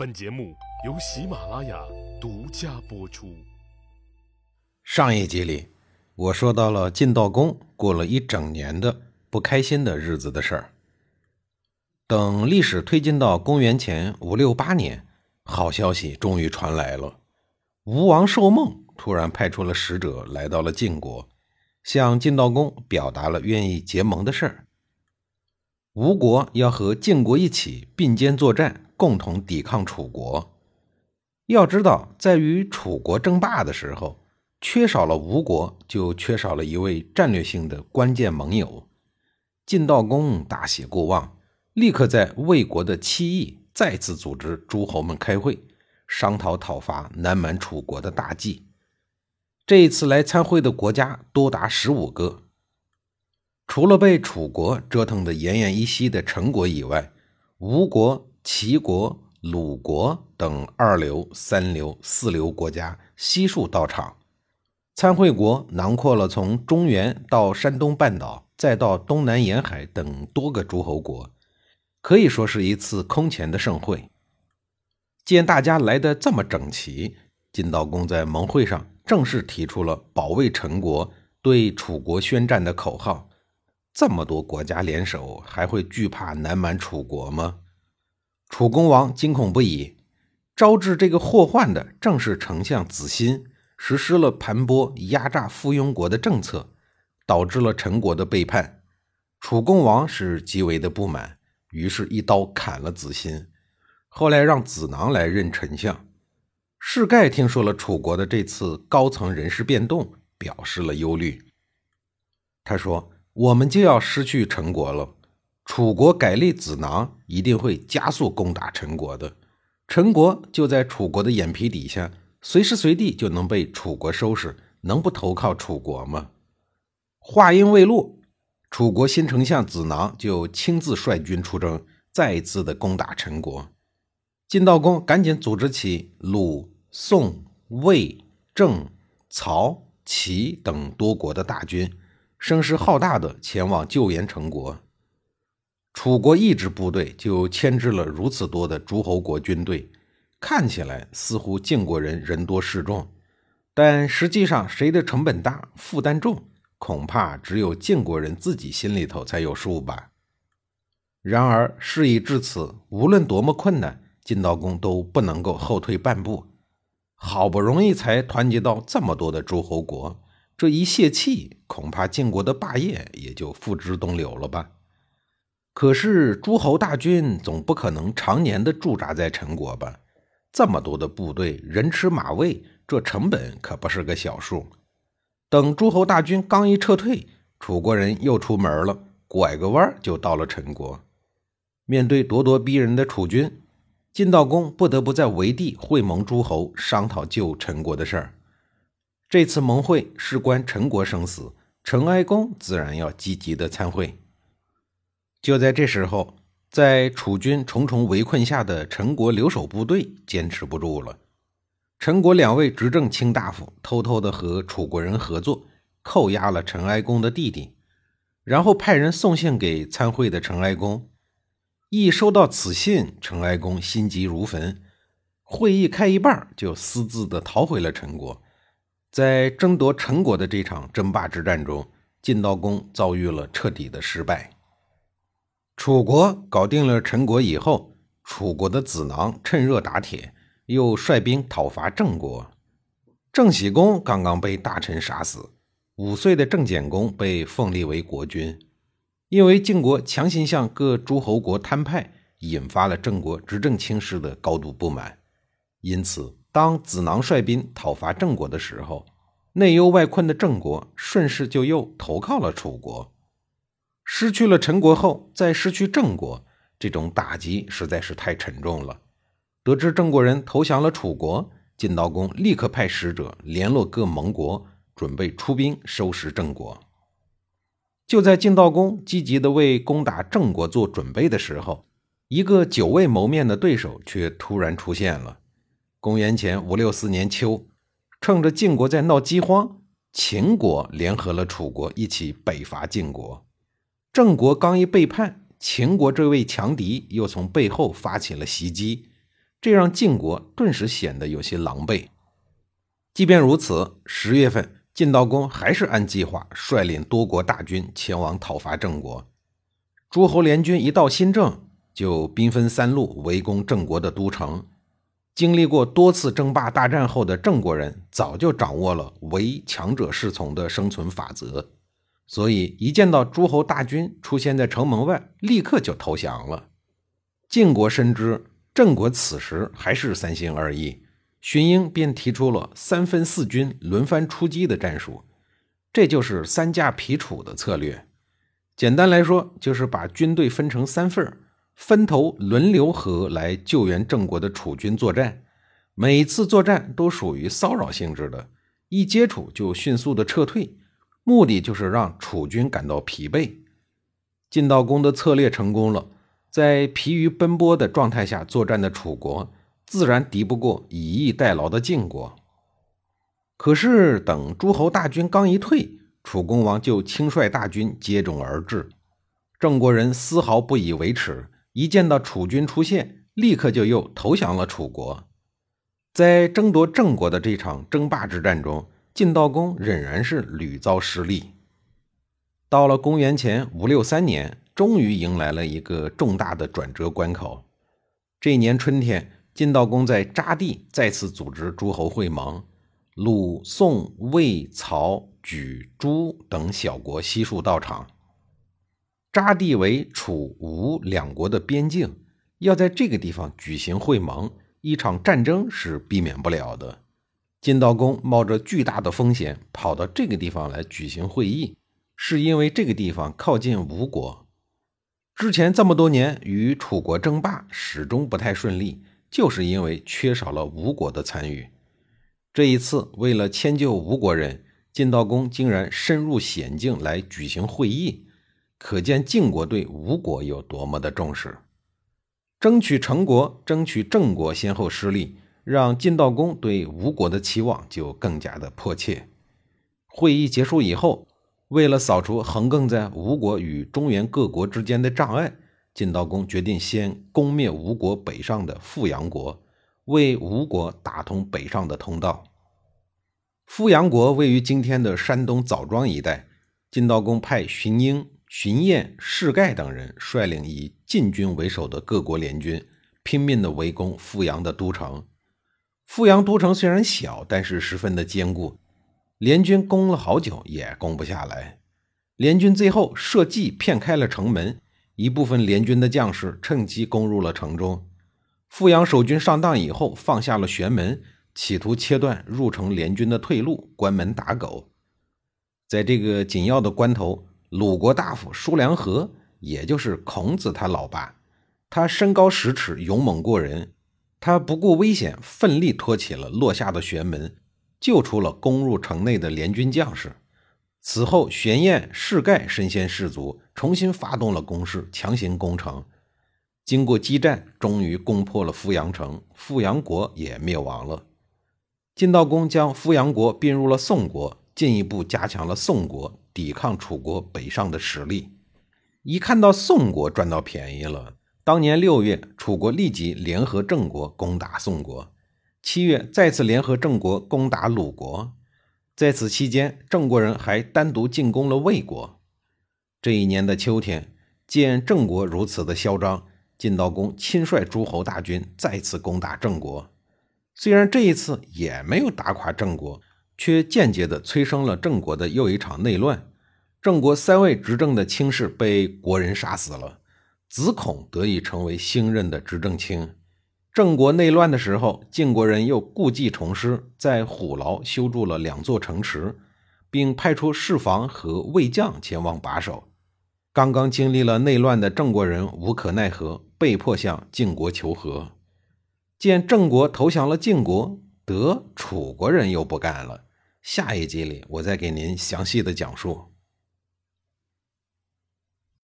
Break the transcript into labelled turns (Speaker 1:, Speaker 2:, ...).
Speaker 1: 本节目由喜马拉雅独家播出。
Speaker 2: 上一集里，我说到了晋悼公过了一整年的不开心的日子的事儿。等历史推进到公元前五六八年，好消息终于传来了：吴王寿梦突然派出了使者来到了晋国，向晋悼公表达了愿意结盟的事儿。吴国要和晋国一起并肩作战。共同抵抗楚国。要知道，在与楚国争霸的时候，缺少了吴国，就缺少了一位战略性的关键盟友。晋悼公大喜过望，立刻在魏国的七邑再次组织诸侯们开会，商讨讨伐南蛮楚国的大计。这一次来参会的国家多达十五个，除了被楚国折腾得奄奄一息的陈国以外，吴国。齐国、鲁国等二流、三流、四流国家悉数到场。参会国囊括了从中原到山东半岛，再到东南沿海等多个诸侯国，可以说是一次空前的盛会。见大家来的这么整齐，晋悼公在盟会上正式提出了保卫陈国、对楚国宣战的口号。这么多国家联手，还会惧怕南蛮楚国吗？楚公王惊恐不已，招致这个祸患的正是丞相子欣，实施了盘剥、压榨附庸国的政策，导致了陈国的背叛。楚公王是极为的不满，于是一刀砍了子欣，后来让子囊来任丞相。士盖听说了楚国的这次高层人事变动，表示了忧虑。他说：“我们就要失去陈国了。”楚国改立子囊，一定会加速攻打陈国的。陈国就在楚国的眼皮底下，随时随地就能被楚国收拾，能不投靠楚国吗？话音未落，楚国新丞相子囊就亲自率军出征，再一次的攻打陈国。晋悼公赶紧组织起鲁、宋、魏、郑、曹、齐等多国的大军，声势浩大的前往救援陈国。楚国一支部队就牵制了如此多的诸侯国军队，看起来似乎晋国人人多势众，但实际上谁的成本大、负担重，恐怕只有晋国人自己心里头才有数吧。然而事已至此，无论多么困难，晋悼公都不能够后退半步。好不容易才团结到这么多的诸侯国，这一泄气，恐怕晋国的霸业也就付之东流了吧。可是诸侯大军总不可能常年的驻扎在陈国吧？这么多的部队，人吃马喂，这成本可不是个小数。等诸侯大军刚一撤退，楚国人又出门了，拐个弯就到了陈国。面对咄咄逼人的楚军，晋悼公不得不在围地会盟诸侯，商讨救陈国的事儿。这次盟会事关陈国生死，陈哀公自然要积极的参会。就在这时候，在楚军重重围困下的陈国留守部队坚持不住了。陈国两位执政卿大夫偷偷的和楚国人合作，扣押了陈哀公的弟弟，然后派人送信给参会的陈哀公。一收到此信，陈哀公心急如焚，会议开一半就私自的逃回了陈国。在争夺陈国的这场争霸之战中，晋悼公遭遇了彻底的失败。楚国搞定了陈国以后，楚国的子囊趁热打铁，又率兵讨伐郑国。郑喜公刚刚被大臣杀死，五岁的郑简公被奉立为国君。因为晋国强行向各诸侯国摊派，引发了郑国执政卿士的高度不满。因此，当子囊率兵讨伐郑国的时候，内忧外困的郑国顺势就又投靠了楚国。失去了陈国后，再失去郑国，这种打击实在是太沉重了。得知郑国人投降了楚国，晋悼公立刻派使者联络各盟国，准备出兵收拾郑国。就在晋悼公积极的为攻打郑国做准备的时候，一个久未谋面的对手却突然出现了。公元前五六四年秋，趁着晋国在闹饥荒，秦国联合了楚国一起北伐晋国。郑国刚一背叛，秦国这位强敌又从背后发起了袭击，这让晋国顿时显得有些狼狈。即便如此，十月份，晋悼公还是按计划率领多国大军前往讨伐郑国。诸侯联军一到新郑，就兵分三路围攻郑国的都城。经历过多次争霸大战后的郑国人，早就掌握了唯强者是从的生存法则，所以一见到诸侯大军出现在城门外，立刻就投降了。晋国深知郑国此时还是三心二意。荀英便提出了三分四军轮番出击的战术，这就是三驾皮楚的策略。简单来说，就是把军队分成三份儿分头轮流和来救援郑国的楚军作战。每次作战都属于骚扰性质的，一接触就迅速的撤退，目的就是让楚军感到疲惫。晋悼公的策略成功了，在疲于奔波的状态下作战的楚国。自然敌不过以逸待劳的晋国。可是，等诸侯大军刚一退，楚公王就亲率大军接踵而至。郑国人丝毫不以为耻，一见到楚军出现，立刻就又投降了楚国。在争夺郑国的这场争霸之战中，晋悼公仍然是屡遭失利。到了公元前五六三年，终于迎来了一个重大的转折关口。这一年春天。晋悼公在扎地再次组织诸侯会盟，鲁、宋、魏、曹、莒、朱等小国悉数到场。扎地为楚、吴两国的边境，要在这个地方举行会盟，一场战争是避免不了的。晋悼公冒着巨大的风险跑到这个地方来举行会议，是因为这个地方靠近吴国。之前这么多年与楚国争霸，始终不太顺利。就是因为缺少了吴国的参与，这一次为了迁就吴国人，晋悼公竟然深入险境来举行会议，可见晋国对吴国有多么的重视。争取成国，争取郑国先后失利，让晋悼公对吴国的期望就更加的迫切。会议结束以后，为了扫除横亘在吴国与中原各国之间的障碍。晋悼公决定先攻灭吴国北上的富阳国，为吴国打通北上的通道。富阳国位于今天的山东枣庄一带。晋悼公派荀英、荀晏、士盖等人率领以晋军为首的各国联军，拼命的围攻富阳的都城。富阳都城虽然小，但是十分的坚固，联军攻了好久也攻不下来。联军最后设计骗开了城门。一部分联军的将士趁机攻入了城中，富阳守军上当以后，放下了玄门，企图切断入城联军的退路，关门打狗。在这个紧要的关头，鲁国大夫叔良和，也就是孔子他老爸，他身高十尺，勇猛过人，他不顾危险，奋力托起了落下的玄门，救出了攻入城内的联军将士。此后，玄燕、士盖身先士卒，重新发动了攻势，强行攻城。经过激战，终于攻破了富阳城，富阳国也灭亡了。晋悼公将富阳国并入了宋国，进一步加强了宋国抵抗楚国北上的实力。一看到宋国赚到便宜了，当年六月，楚国立即联合郑国攻打宋国；七月，再次联合郑国攻打鲁国。在此期间，郑国人还单独进攻了魏国。这一年的秋天，见郑国如此的嚣张，晋悼公亲率诸侯大军再次攻打郑国。虽然这一次也没有打垮郑国，却间接的催生了郑国的又一场内乱。郑国三位执政的卿士被国人杀死了，子孔得以成为新任的执政卿。郑国内乱的时候，晋国人又故技重施，在虎牢修筑了两座城池，并派出侍房和卫将前往把守。刚刚经历了内乱的郑国人无可奈何，被迫向晋国求和。见郑国投降了晋国，得楚国人又不干了。下一集里，我再给您详细的讲述。